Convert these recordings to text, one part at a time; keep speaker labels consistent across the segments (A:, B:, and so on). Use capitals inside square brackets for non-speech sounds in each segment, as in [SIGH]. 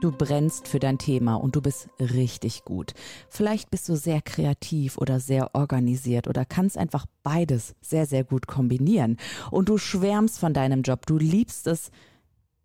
A: Du brennst für dein Thema und du bist richtig gut. Vielleicht bist du sehr kreativ oder sehr organisiert oder kannst einfach beides sehr, sehr gut kombinieren. Und du schwärmst von deinem Job. Du liebst es,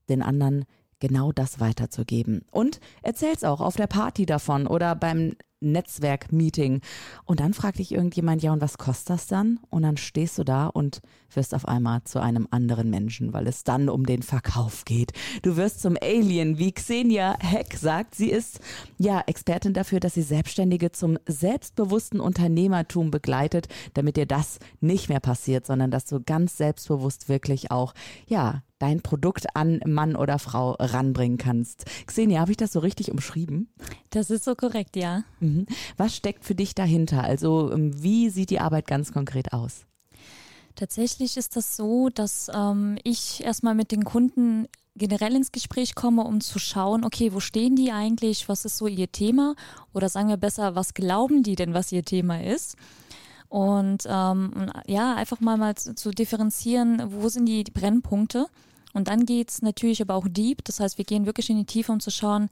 A: den anderen genau das weiterzugeben. Und erzählst auch auf der Party davon oder beim Netzwerk-Meeting. Und dann fragt dich irgendjemand, ja, und was kostet das dann? Und dann stehst du da und wirst auf einmal zu einem anderen Menschen, weil es dann um den Verkauf geht. Du wirst zum Alien, wie Xenia Heck sagt. Sie ist ja Expertin dafür, dass sie Selbstständige zum selbstbewussten Unternehmertum begleitet, damit dir das nicht mehr passiert, sondern dass du ganz selbstbewusst wirklich auch, ja, dein Produkt an Mann oder Frau ranbringen kannst. Xenia, habe ich das so richtig umschrieben?
B: Das ist so korrekt, ja.
A: Mhm. Was steckt für dich dahinter? Also ähm, wie sieht die Arbeit ganz konkret aus?
B: Tatsächlich ist das so, dass ähm, ich erstmal mit den Kunden generell ins Gespräch komme, um zu schauen, okay, wo stehen die eigentlich, was ist so ihr Thema oder sagen wir besser, was glauben die denn, was ihr Thema ist? Und ähm, ja, einfach mal, mal zu, zu differenzieren, wo sind die Brennpunkte? Und dann geht's natürlich aber auch deep, das heißt, wir gehen wirklich in die Tiefe, um zu schauen,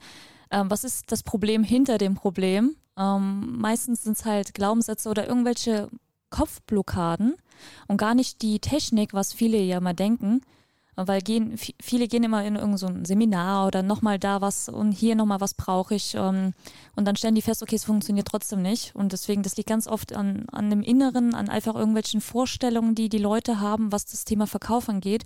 B: ähm, was ist das Problem hinter dem Problem. Ähm, meistens sind es halt Glaubenssätze oder irgendwelche Kopfblockaden und gar nicht die Technik, was viele ja mal denken. Weil gehen, viele gehen immer in irgendein so Seminar oder nochmal da was und hier nochmal was brauche ich. Ähm, und dann stellen die fest, okay, es funktioniert trotzdem nicht. Und deswegen, das liegt ganz oft an, an dem Inneren, an einfach irgendwelchen Vorstellungen, die die Leute haben, was das Thema Verkauf angeht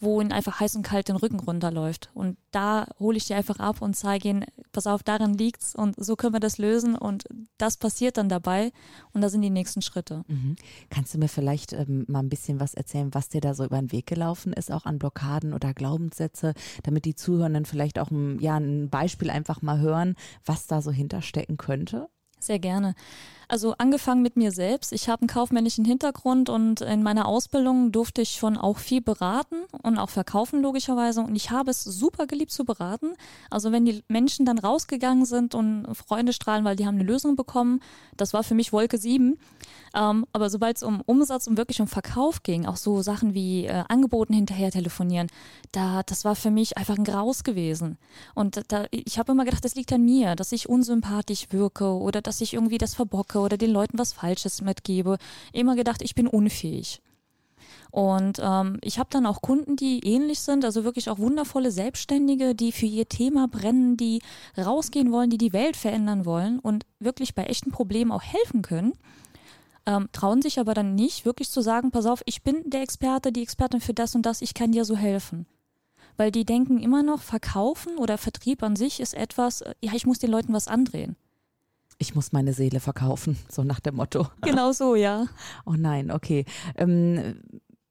B: wo ihnen einfach heiß und kalt den Rücken runterläuft. Und da hole ich die einfach ab und zeige ihnen, pass auf, daran liegt's und so können wir das lösen und das passiert dann dabei und da sind die nächsten Schritte.
A: Mhm. Kannst du mir vielleicht ähm, mal ein bisschen was erzählen, was dir da so über den Weg gelaufen ist, auch an Blockaden oder Glaubenssätze, damit die Zuhörenden vielleicht auch ein, ja, ein Beispiel einfach mal hören, was da so hinterstecken könnte?
B: Sehr gerne. Also angefangen mit mir selbst. Ich habe einen kaufmännischen Hintergrund und in meiner Ausbildung durfte ich schon auch viel beraten und auch verkaufen logischerweise. Und ich habe es super geliebt zu beraten. Also wenn die Menschen dann rausgegangen sind und Freunde strahlen, weil die haben eine Lösung bekommen, das war für mich Wolke 7. Ähm, aber sobald es um Umsatz und wirklich um Verkauf ging, auch so Sachen wie äh, Angeboten hinterher telefonieren, da das war für mich einfach ein Graus gewesen. Und da, ich habe immer gedacht, das liegt an mir, dass ich unsympathisch wirke oder dass ich irgendwie das verbocke oder den Leuten was Falsches mitgebe. Immer gedacht, ich bin unfähig. Und ähm, ich habe dann auch Kunden, die ähnlich sind, also wirklich auch wundervolle Selbstständige, die für ihr Thema brennen, die rausgehen wollen, die die Welt verändern wollen und wirklich bei echten Problemen auch helfen können ähm, trauen sich aber dann nicht, wirklich zu sagen, pass auf, ich bin der Experte, die Expertin für das und das, ich kann dir so helfen. Weil die denken immer noch, Verkaufen oder Vertrieb an sich ist etwas, äh, ja, ich muss den Leuten was andrehen.
A: Ich muss meine Seele verkaufen, [LAUGHS] so nach dem Motto. [LAUGHS]
B: Genau so, ja.
A: Oh nein, okay. Ähm,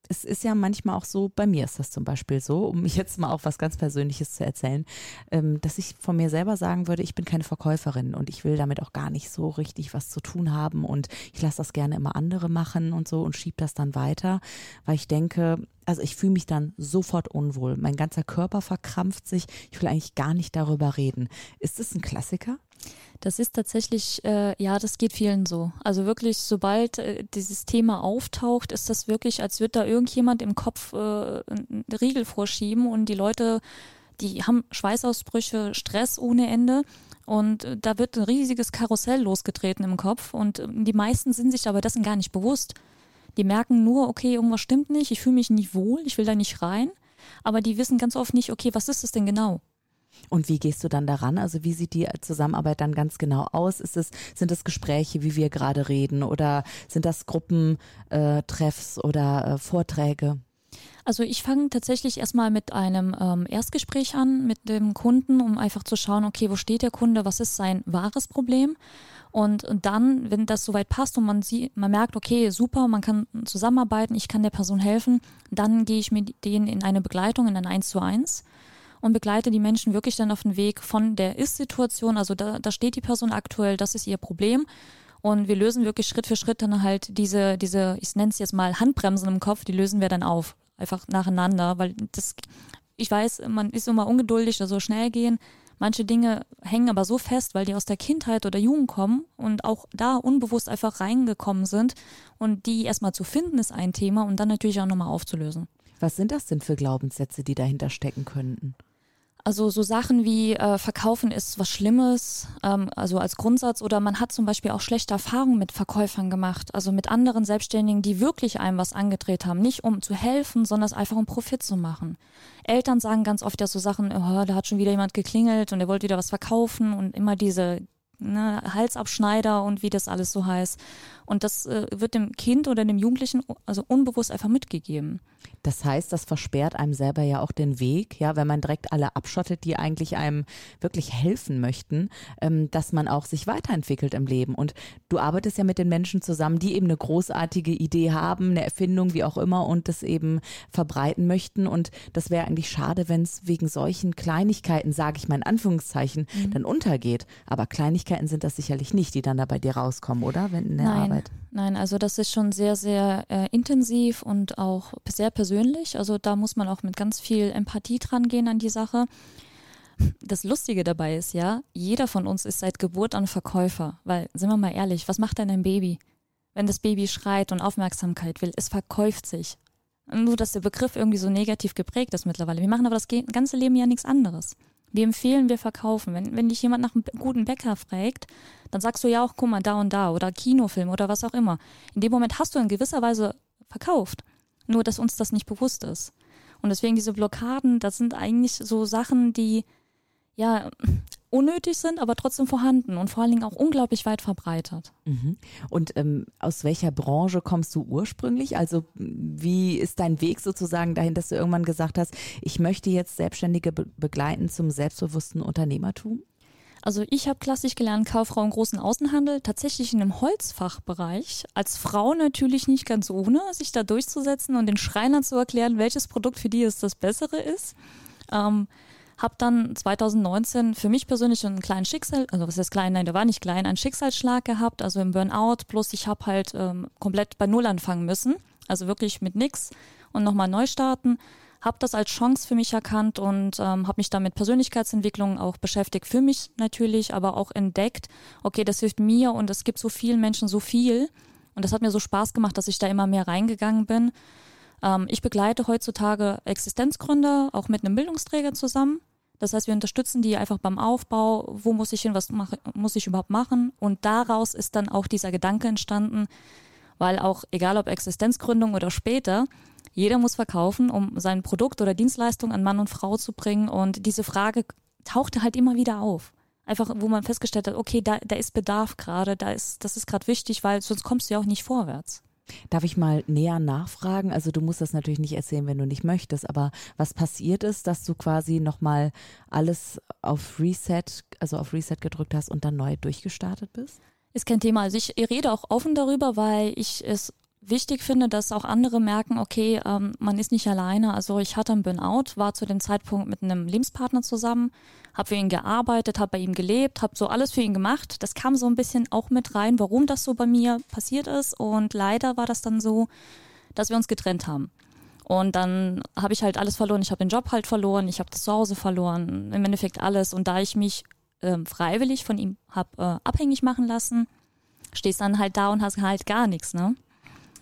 A: es ist ja manchmal auch so, bei mir ist das zum Beispiel so, um mich [LAUGHS] jetzt mal auch was ganz Persönliches zu erzählen, ähm, dass ich von mir selber sagen würde, ich bin keine Verkäuferin und ich will damit auch gar nicht so richtig was zu tun haben und ich lasse das gerne immer andere machen und so und schiebe das dann weiter, weil ich denke, also ich fühle mich dann sofort unwohl. Mein ganzer Körper verkrampft sich. Ich will eigentlich gar nicht darüber reden. Ist das ein Klassiker?
B: Das ist tatsächlich, äh, ja, das geht vielen so. Also wirklich, sobald äh, dieses Thema auftaucht, ist das wirklich, als würde da irgendjemand im Kopf äh, einen Riegel vorschieben und die Leute, die haben Schweißausbrüche, Stress ohne Ende. Und äh, da wird ein riesiges Karussell losgetreten im Kopf. Und äh, die meisten sind sich aber dessen gar nicht bewusst. Die merken nur, okay, irgendwas stimmt nicht, ich fühle mich nicht wohl, ich will da nicht rein. Aber die wissen ganz oft nicht, okay, was ist es denn genau?
A: Und wie gehst du dann daran? Also wie sieht die Zusammenarbeit dann ganz genau aus? Ist es, sind es Gespräche, wie wir gerade reden, oder sind das Gruppentreffs äh, oder äh, Vorträge?
B: Also ich fange tatsächlich erstmal mit einem ähm, Erstgespräch an mit dem Kunden, um einfach zu schauen, okay, wo steht der Kunde, was ist sein wahres Problem? Und, und dann, wenn das soweit passt und man sieht, man merkt, okay, super, man kann zusammenarbeiten, ich kann der Person helfen, dann gehe ich mit denen in eine Begleitung, in ein Eins zu eins und begleite die Menschen wirklich dann auf den Weg von der Ist-Situation, also da, da steht die Person aktuell, das ist ihr Problem Und wir lösen wirklich Schritt für Schritt dann halt diese, diese, ich nenne es jetzt mal Handbremsen im Kopf, die lösen wir dann auf. Einfach nacheinander, weil das, ich weiß, man ist immer ungeduldig, da so schnell gehen. Manche Dinge hängen aber so fest, weil die aus der Kindheit oder Jugend kommen und auch da unbewusst einfach reingekommen sind. Und die erstmal zu finden, ist ein Thema und dann natürlich auch nochmal aufzulösen.
A: Was sind das denn für Glaubenssätze, die dahinter stecken könnten?
B: Also so Sachen wie äh, Verkaufen ist was Schlimmes, ähm, also als Grundsatz, oder man hat zum Beispiel auch schlechte Erfahrungen mit Verkäufern gemacht, also mit anderen Selbstständigen, die wirklich einem was angedreht haben, nicht um zu helfen, sondern einfach um Profit zu machen. Eltern sagen ganz oft ja so Sachen, oh, da hat schon wieder jemand geklingelt und er wollte wieder was verkaufen und immer diese ne, Halsabschneider und wie das alles so heißt. Und das äh, wird dem Kind oder dem Jugendlichen also unbewusst einfach mitgegeben.
A: Das heißt, das versperrt einem selber ja auch den Weg, ja, wenn man direkt alle abschottet, die eigentlich einem wirklich helfen möchten, ähm, dass man auch sich weiterentwickelt im Leben. Und du arbeitest ja mit den Menschen zusammen, die eben eine großartige Idee haben, eine Erfindung, wie auch immer, und das eben verbreiten möchten. Und das wäre eigentlich schade, wenn es wegen solchen Kleinigkeiten, sage ich mal in Anführungszeichen, mhm. dann untergeht. Aber Kleinigkeiten sind das sicherlich nicht, die dann da bei dir rauskommen, oder? Wenn in der
B: Nein.
A: Arbeit.
B: Nein, also das ist schon sehr, sehr äh, intensiv und auch sehr persönlich. Also da muss man auch mit ganz viel Empathie dran gehen an die Sache. Das Lustige dabei ist ja, jeder von uns ist seit Geburt an Verkäufer. Weil, sind wir mal ehrlich, was macht denn ein Baby? Wenn das Baby schreit und Aufmerksamkeit will, es verkauft sich. Nur, dass der Begriff irgendwie so negativ geprägt ist mittlerweile. Wir machen aber das ganze Leben ja nichts anderes. Wir empfehlen, wir verkaufen. Wenn, wenn dich jemand nach einem guten Bäcker fragt, dann sagst du ja auch, guck mal, da und da oder Kinofilm oder was auch immer. In dem Moment hast du in gewisser Weise verkauft. Nur, dass uns das nicht bewusst ist. Und deswegen diese Blockaden, das sind eigentlich so Sachen, die ja unnötig sind, aber trotzdem vorhanden und vor allen Dingen auch unglaublich weit verbreitet.
A: Mhm. Und ähm, aus welcher Branche kommst du ursprünglich? Also wie ist dein Weg sozusagen dahin, dass du irgendwann gesagt hast, ich möchte jetzt Selbstständige be begleiten zum selbstbewussten Unternehmertum?
B: Also ich habe klassisch gelernt, Kauffrau im großen Außenhandel, tatsächlich in einem Holzfachbereich. Als Frau natürlich nicht ganz ohne, sich da durchzusetzen und den Schreinern zu erklären, welches Produkt für die es das Bessere ist. Ähm, habe dann 2019 für mich persönlich einen kleinen Schicksal, also was heißt klein, nein, der war nicht klein, einen Schicksalsschlag gehabt, also im Burnout, plus ich habe halt ähm, komplett bei Null anfangen müssen, also wirklich mit nix und nochmal neu starten. Habe das als Chance für mich erkannt und ähm, habe mich dann mit Persönlichkeitsentwicklung auch beschäftigt, für mich natürlich, aber auch entdeckt, okay, das hilft mir und es gibt so vielen Menschen so viel. Und das hat mir so Spaß gemacht, dass ich da immer mehr reingegangen bin. Ähm, ich begleite heutzutage Existenzgründer auch mit einem Bildungsträger zusammen das heißt, wir unterstützen die einfach beim Aufbau, wo muss ich hin, was mache, muss ich überhaupt machen. Und daraus ist dann auch dieser Gedanke entstanden, weil auch, egal ob Existenzgründung oder später, jeder muss verkaufen, um sein Produkt oder Dienstleistung an Mann und Frau zu bringen. Und diese Frage tauchte halt immer wieder auf. Einfach, wo man festgestellt hat, okay, da, da ist Bedarf gerade, da ist, das ist gerade wichtig, weil sonst kommst du ja auch nicht vorwärts.
A: Darf ich mal näher nachfragen? Also du musst das natürlich nicht erzählen, wenn du nicht möchtest, aber was passiert ist, dass du quasi nochmal alles auf Reset, also auf Reset gedrückt hast und dann neu durchgestartet bist?
B: Ist kein Thema. Also ich rede auch offen darüber, weil ich es wichtig finde, dass auch andere merken, okay, ähm, man ist nicht alleine. Also ich hatte einen Burnout, war zu dem Zeitpunkt mit einem Lebenspartner zusammen, habe für ihn gearbeitet, habe bei ihm gelebt, habe so alles für ihn gemacht. Das kam so ein bisschen auch mit rein, warum das so bei mir passiert ist. Und leider war das dann so, dass wir uns getrennt haben. Und dann habe ich halt alles verloren. Ich habe den Job halt verloren, ich habe das Zuhause verloren, im Endeffekt alles. Und da ich mich ähm, freiwillig von ihm habe äh, abhängig machen lassen, stehst dann halt da und hast halt gar nichts, ne?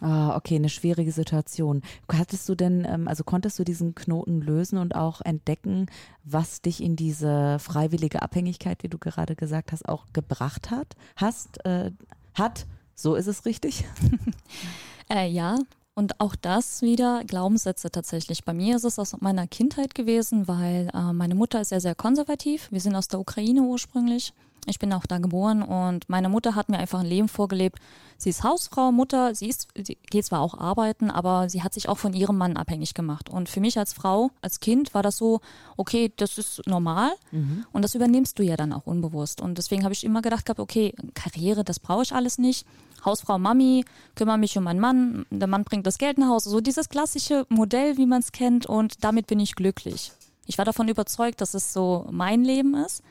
A: Ah, okay, eine schwierige Situation. Hattest du denn, ähm, also konntest du diesen Knoten lösen und auch entdecken, was dich in diese freiwillige Abhängigkeit, wie du gerade gesagt hast, auch gebracht hat? Hast, äh, hat, so ist es richtig? [LAUGHS] [LAUGHS]
B: äh, ja, und auch das wieder Glaubenssätze tatsächlich. Bei mir ist es aus meiner Kindheit gewesen, weil äh, meine Mutter ist sehr, sehr konservativ. Wir sind aus der Ukraine ursprünglich. Ich bin auch da geboren und meine Mutter hat mir einfach ein Leben vorgelebt. Sie ist Hausfrau, Mutter, sie, ist, sie geht zwar auch arbeiten, aber sie hat sich auch von ihrem Mann abhängig gemacht. Und für mich als Frau, als Kind war das so, okay, das ist normal mhm. und das übernimmst du ja dann auch unbewusst. Und deswegen habe ich immer gedacht gehabt, okay, Karriere, das brauche ich alles nicht. Hausfrau, Mami, kümmere mich um meinen Mann, der Mann bringt das Geld nach Hause. So dieses klassische Modell, wie man es kennt und damit bin ich glücklich. Ich war davon überzeugt, dass es so mein Leben ist.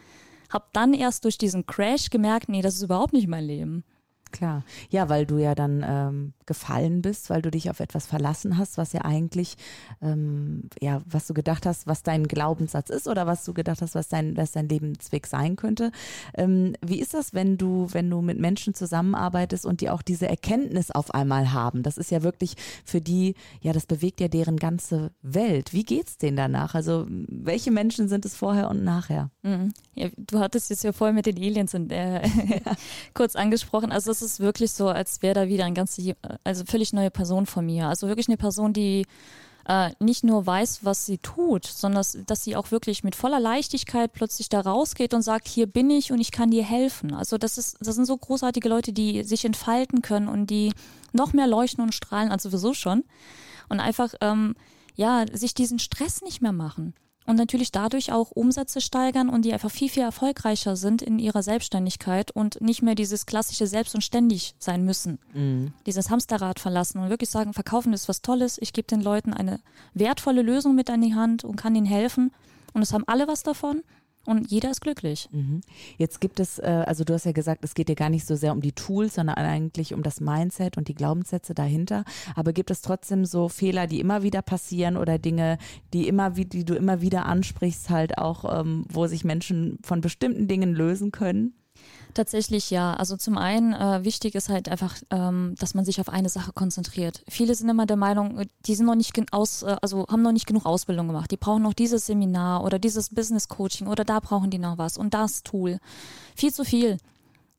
B: Hab dann erst durch diesen Crash gemerkt, nee, das ist überhaupt nicht mein Leben.
A: Klar. Ja, weil du ja dann ähm, gefallen bist, weil du dich auf etwas verlassen hast, was ja eigentlich, ähm, ja, was du gedacht hast, was dein Glaubenssatz ist oder was du gedacht hast, was dein, was dein Lebensweg sein könnte. Ähm, wie ist das, wenn du, wenn du mit Menschen zusammenarbeitest und die auch diese Erkenntnis auf einmal haben? Das ist ja wirklich für die, ja, das bewegt ja deren ganze Welt. Wie geht's denen danach? Also, welche Menschen sind es vorher und nachher?
B: Mhm. Ja, du hattest jetzt ja vorher mit den Aliens und, äh, [LAUGHS] kurz angesprochen. Also, es ist wirklich so, als wäre da wieder ein ganz, also völlig neue Person von mir. Also wirklich eine Person, die äh, nicht nur weiß, was sie tut, sondern dass, sie auch wirklich mit voller Leichtigkeit plötzlich da rausgeht und sagt, hier bin ich und ich kann dir helfen. Also das ist, das sind so großartige Leute, die sich entfalten können und die noch mehr leuchten und strahlen als sowieso schon. Und einfach, ähm, ja, sich diesen Stress nicht mehr machen und natürlich dadurch auch Umsätze steigern und die einfach viel, viel erfolgreicher sind in ihrer Selbstständigkeit und nicht mehr dieses klassische Selbst und ständig sein müssen. Mhm. Dieses Hamsterrad verlassen und wirklich sagen, verkaufen ist was Tolles, ich gebe den Leuten eine wertvolle Lösung mit an die Hand und kann ihnen helfen und es haben alle was davon und jeder ist glücklich. Mhm.
A: Jetzt gibt es, äh, also du hast ja gesagt, es geht dir gar nicht so sehr um die Tools, sondern eigentlich um das Mindset und die Glaubenssätze dahinter. Aber gibt es trotzdem so Fehler, die immer wieder passieren oder Dinge, die immer, die du immer wieder ansprichst, halt auch, ähm, wo sich Menschen von bestimmten Dingen lösen können?
B: Tatsächlich ja. Also zum einen äh, wichtig ist halt einfach, ähm, dass man sich auf eine Sache konzentriert. Viele sind immer der Meinung, die sind noch nicht aus, äh, also haben noch nicht genug Ausbildung gemacht. Die brauchen noch dieses Seminar oder dieses Business Coaching oder da brauchen die noch was und das Tool. Viel zu viel.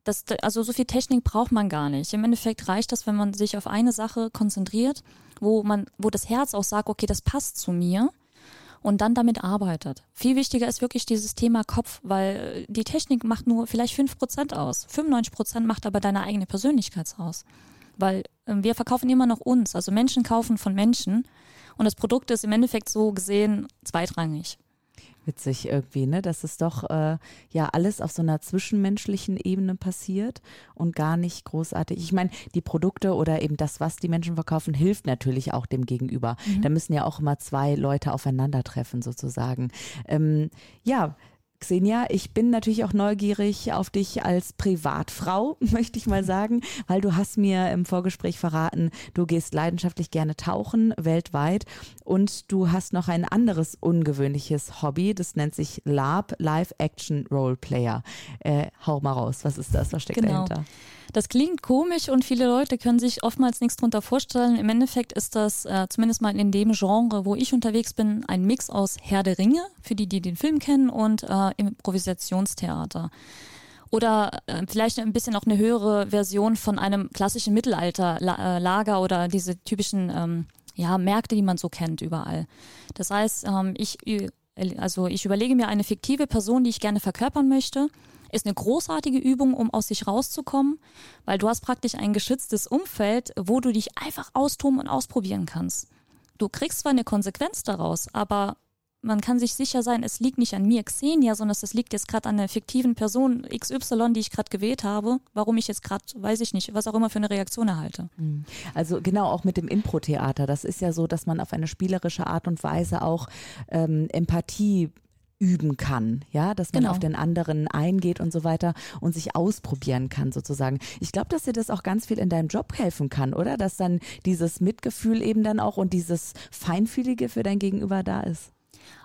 B: Das, also so viel Technik braucht man gar nicht. Im Endeffekt reicht das, wenn man sich auf eine Sache konzentriert, wo man, wo das Herz auch sagt, okay, das passt zu mir und dann damit arbeitet. Viel wichtiger ist wirklich dieses Thema Kopf, weil die Technik macht nur vielleicht fünf Prozent aus. 95 Prozent macht aber deine eigene Persönlichkeit aus. Weil äh, wir verkaufen immer noch uns. Also Menschen kaufen von Menschen und das Produkt ist im Endeffekt so gesehen zweitrangig
A: witzig irgendwie, ne? Dass es doch äh, ja alles auf so einer zwischenmenschlichen Ebene passiert und gar nicht großartig. Ich meine, die Produkte oder eben das, was die Menschen verkaufen, hilft natürlich auch dem Gegenüber. Mhm. Da müssen ja auch immer zwei Leute aufeinandertreffen, sozusagen. Ähm, ja, Xenia, ich bin natürlich auch neugierig auf dich als Privatfrau, [LAUGHS] möchte ich mal sagen, weil du hast mir im Vorgespräch verraten, du gehst leidenschaftlich gerne tauchen weltweit und du hast noch ein anderes ungewöhnliches Hobby, das nennt sich LARP, Live Action Role Player. Äh, hau mal raus, was ist das, was steckt genau. dahinter?
B: Das klingt komisch und viele Leute können sich oftmals nichts drunter vorstellen. Im Endeffekt ist das äh, zumindest mal in dem Genre, wo ich unterwegs bin, ein Mix aus Herr der Ringe, für die, die den Film kennen, und äh, Improvisationstheater. Oder äh, vielleicht ein bisschen auch eine höhere Version von einem klassischen Mittelalterlager oder diese typischen ähm, ja, Märkte, die man so kennt überall. Das heißt, ähm, ich, also ich überlege mir eine fiktive Person, die ich gerne verkörpern möchte ist eine großartige Übung, um aus sich rauszukommen, weil du hast praktisch ein geschütztes Umfeld, wo du dich einfach austoben und ausprobieren kannst. Du kriegst zwar eine Konsequenz daraus, aber man kann sich sicher sein, es liegt nicht an mir Xenia, sondern es liegt jetzt gerade an der fiktiven Person XY, die ich gerade gewählt habe, warum ich jetzt gerade, weiß ich nicht, was auch immer für eine Reaktion erhalte. Hm.
A: Also genau, auch mit dem Impro-Theater. Das ist ja so, dass man auf eine spielerische Art und Weise auch ähm, Empathie üben kann, ja, dass man genau. auf den anderen eingeht und so weiter und sich ausprobieren kann sozusagen. Ich glaube, dass dir das auch ganz viel in deinem Job helfen kann, oder? Dass dann dieses Mitgefühl eben dann auch und dieses Feinfühlige für dein Gegenüber da ist.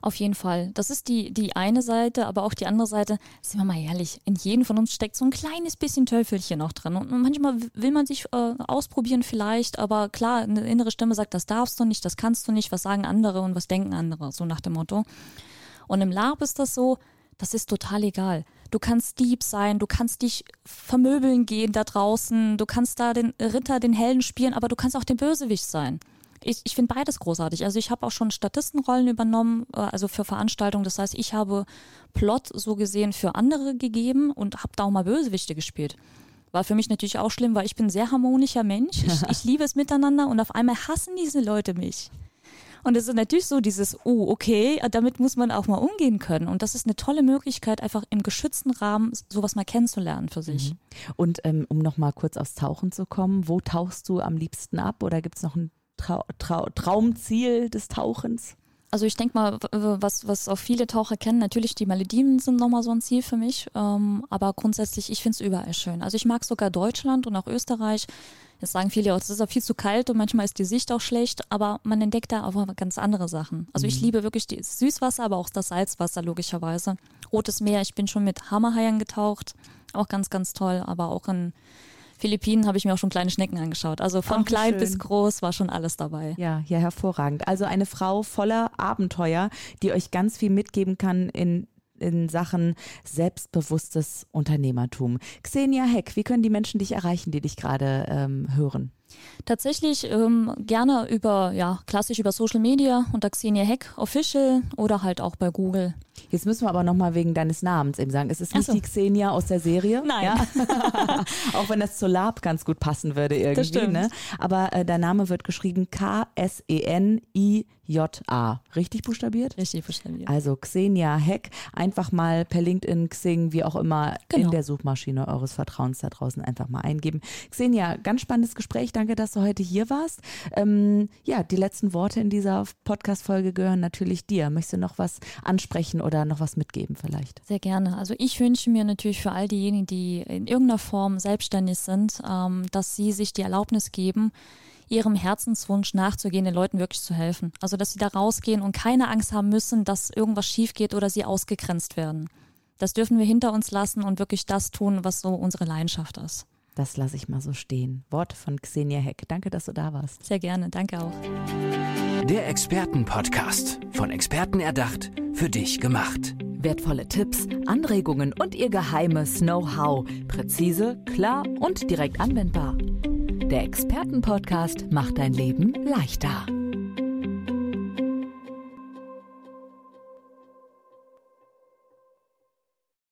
B: Auf jeden Fall. Das ist die, die eine Seite, aber auch die andere Seite, sind wir mal ehrlich, in jedem von uns steckt so ein kleines bisschen Teufelchen noch drin. Und manchmal will man sich äh, ausprobieren vielleicht, aber klar, eine innere Stimme sagt, das darfst du nicht, das kannst du nicht, was sagen andere und was denken andere, so nach dem Motto. Und im LARP ist das so, das ist total egal. Du kannst Dieb sein, du kannst dich vermöbeln gehen da draußen, du kannst da den Ritter, den Helden spielen, aber du kannst auch den Bösewicht sein. Ich, ich finde beides großartig. Also ich habe auch schon Statistenrollen übernommen, äh, also für Veranstaltungen. Das heißt, ich habe Plot so gesehen für andere gegeben und habe da auch mal Bösewichte gespielt. War für mich natürlich auch schlimm, weil ich bin ein sehr harmonischer Mensch. Ich, [LAUGHS] ich liebe es miteinander und auf einmal hassen diese Leute mich. Und es ist natürlich so dieses, oh, okay, damit muss man auch mal umgehen können. Und das ist eine tolle Möglichkeit, einfach im geschützten Rahmen sowas mal kennenzulernen für sich. Mhm.
A: Und ähm, um nochmal kurz aufs Tauchen zu kommen, wo tauchst du am liebsten ab? Oder gibt es noch ein Trau Trau Traumziel des Tauchens?
B: Also ich denke mal, was, was auch viele Taucher kennen, natürlich die Malediven sind nochmal so ein Ziel für mich. Ähm, aber grundsätzlich, ich finde es überall schön. Also ich mag sogar Deutschland und auch Österreich. Jetzt sagen viele, es ist auch viel zu kalt und manchmal ist die Sicht auch schlecht, aber man entdeckt da auch ganz andere Sachen. Also ich mhm. liebe wirklich das Süßwasser, aber auch das Salzwasser logischerweise. Rotes Meer, ich bin schon mit Hammerhaien getaucht, auch ganz, ganz toll, aber auch in Philippinen habe ich mir auch schon kleine Schnecken angeschaut. Also von Ach, klein schön. bis groß war schon alles dabei.
A: Ja, ja, hervorragend. Also eine Frau voller Abenteuer, die euch ganz viel mitgeben kann in in Sachen selbstbewusstes Unternehmertum. Xenia Heck, wie können die Menschen dich erreichen, die dich gerade ähm, hören?
B: Tatsächlich ähm, gerne über, ja, klassisch über Social Media unter Xenia Heck Official oder halt auch bei Google.
A: Jetzt müssen wir aber nochmal wegen deines Namens eben sagen, es ist nicht so. die Xenia aus der Serie.
B: Nein. Ja? [LAUGHS]
A: auch wenn das zur Lab ganz gut passen würde irgendwie. Das stimmt. Ne? Aber äh, dein Name wird geschrieben K-S-E-N-I J-A. Richtig buchstabiert?
B: Richtig buchstabiert.
A: Also Xenia Heck. Einfach mal per LinkedIn, Xing, wie auch immer, genau. in der Suchmaschine eures Vertrauens da draußen einfach mal eingeben. Xenia, ganz spannendes Gespräch. Danke, dass du heute hier warst. Ähm, ja, die letzten Worte in dieser Podcast-Folge gehören natürlich dir. Möchtest du noch was ansprechen oder noch was mitgeben vielleicht?
B: Sehr gerne. Also ich wünsche mir natürlich für all diejenigen, die in irgendeiner Form selbstständig sind, ähm, dass sie sich die Erlaubnis geben, ihrem Herzenswunsch nachzugehen, den Leuten wirklich zu helfen. Also, dass sie da rausgehen und keine Angst haben müssen, dass irgendwas schief geht oder sie ausgegrenzt werden. Das dürfen wir hinter uns lassen und wirklich das tun, was so unsere Leidenschaft ist.
A: Das lasse ich mal so stehen. Worte von Xenia Heck. Danke, dass du da warst.
B: Sehr gerne. Danke auch.
C: Der Expertenpodcast. Von Experten erdacht, für dich gemacht.
A: Wertvolle Tipps, Anregungen und ihr geheimes Know-how. Präzise, klar und direkt anwendbar. Der Expertenpodcast macht dein Leben leichter.